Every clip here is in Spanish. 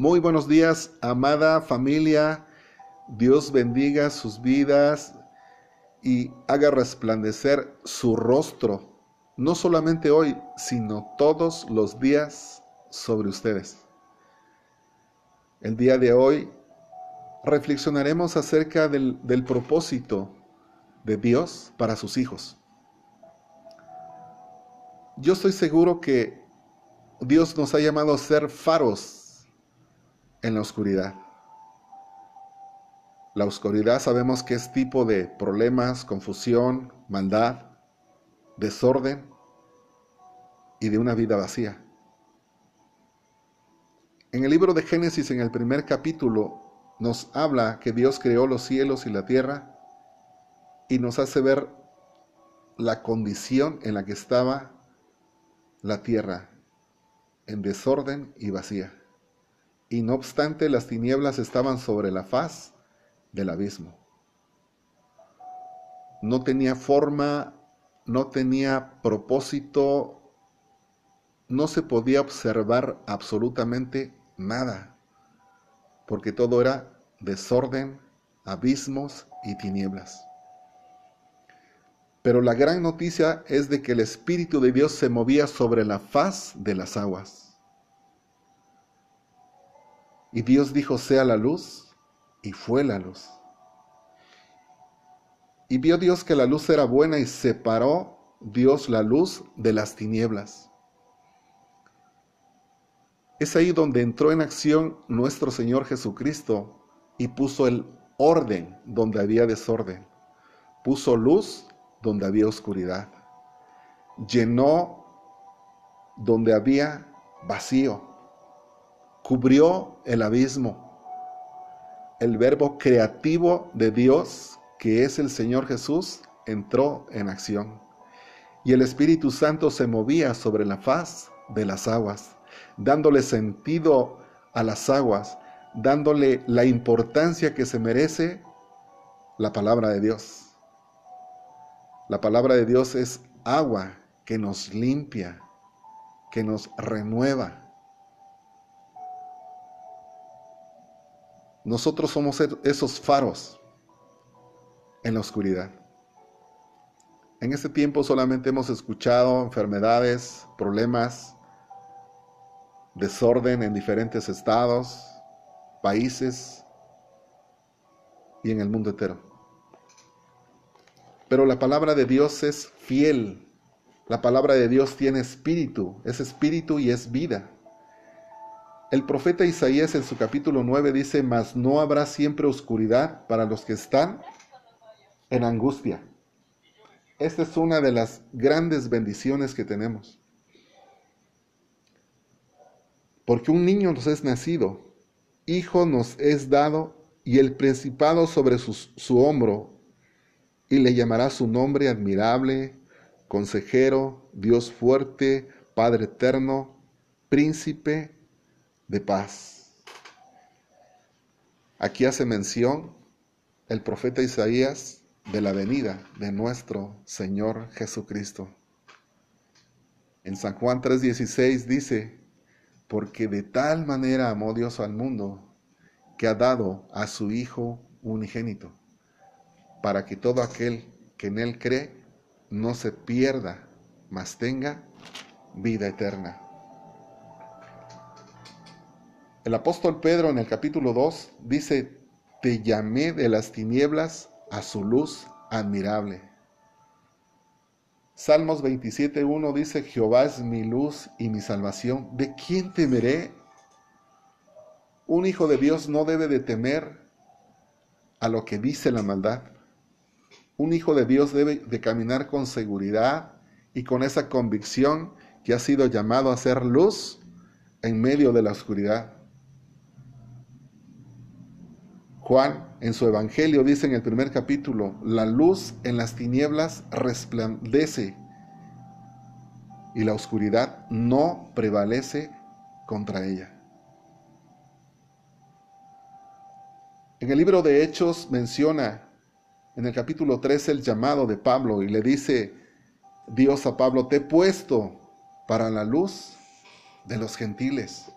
Muy buenos días, amada familia. Dios bendiga sus vidas y haga resplandecer su rostro, no solamente hoy, sino todos los días sobre ustedes. El día de hoy reflexionaremos acerca del, propósito de Dios para sus hijos. Yo estoy seguro que Dios nos ha llamado a ser faros en la oscuridad. La oscuridad sabemos que es tipo de problemas, confusión, maldad, desorden y de una vida vacía. En el libro de Génesis, en el primer capítulo, nos habla que Dios creó los cielos y la tierra y nos hace ver la condición en la que estaba la tierra, en desorden y vacía y no obstante las tinieblas estaban sobre la faz del abismo. No tenía forma, no tenía propósito, no se podía observar absolutamente nada, porque todo era desorden, abismos y tinieblas. Pero la gran noticia es de que el Espíritu de Dios se movía sobre la faz de las aguas. Y Dios dijo, sea la luz, y fue la luz. Y vio Dios que la luz era buena y separó Dios la luz de las tinieblas. Es ahí donde entró en acción nuestro Señor Jesucristo y puso el orden donde había desorden. Puso luz donde había oscuridad. Llenó donde había vacío cubrió el abismo. El verbo creativo de Dios, que es el Señor Jesús, entró en acción. Y el Espíritu Santo se movía sobre la faz de las aguas, dándole sentido a las aguas, dándole la importancia que se merece la palabra de Dios. La palabra de Dios es agua que nos limpia, que nos renueva Nosotros somos e-, esos faros en la oscuridad. En este tiempo solamente hemos escuchado enfermedades, problemas, desorden en diferentes estados, países y en el mundo entero. Pero la palabra de Dios es fiel. La palabra de Dios tiene espíritu, es espíritu y es vida. El profeta Isaías en su capítulo 9 dice, mas no habrá siempre oscuridad para los que están en angustia. Esta es una de las grandes bendiciones que tenemos. Porque un niño nos es nacido, hijo nos es dado, y el principado sobre su, su hombro, y le llamará su nombre admirable, consejero, Dios fuerte, Padre eterno, príncipe de paz. Aquí hace mención el profeta Isaías de la venida de nuestro Señor Jesucristo. En San Juan 3:16 dice, porque de tal manera amó Dios al mundo que ha dado a su Hijo unigénito, para que todo aquel que en Él cree no se pierda, mas tenga vida eterna. El apóstol Pedro en el capítulo 2 dice, te llamé de las tinieblas a su luz admirable. Salmos 27.1 dice, Jehová es mi luz y mi salvación. ¿De quién temeré? Un hijo de Dios no debe de temer a lo que dice la maldad. Un hijo de Dios debe de caminar con seguridad y con esa convicción que ha sido llamado a ser luz en medio de la oscuridad. Juan en su Evangelio dice en el primer capítulo, la luz en las tinieblas resplandece y la oscuridad no prevalece contra ella. En el libro de Hechos menciona en el capítulo 13 el llamado de Pablo y le dice Dios a Pablo, te he puesto para la luz de los gentiles.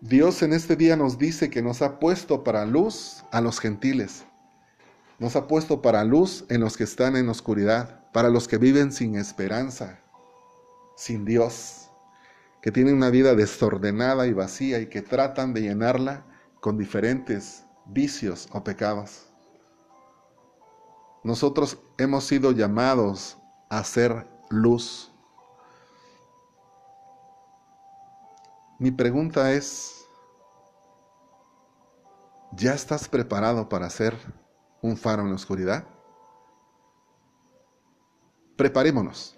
Dios en este día nos dice que nos ha puesto para luz a los gentiles. Nos ha puesto para luz en los que están en oscuridad, para los que viven sin esperanza, sin Dios, que tienen una vida desordenada y vacía y que tratan de llenarla con diferentes vicios o pecados. Nosotros hemos sido llamados a ser luz. Mi pregunta es, ¿ya estás preparado para ser un faro en la oscuridad? Preparémonos.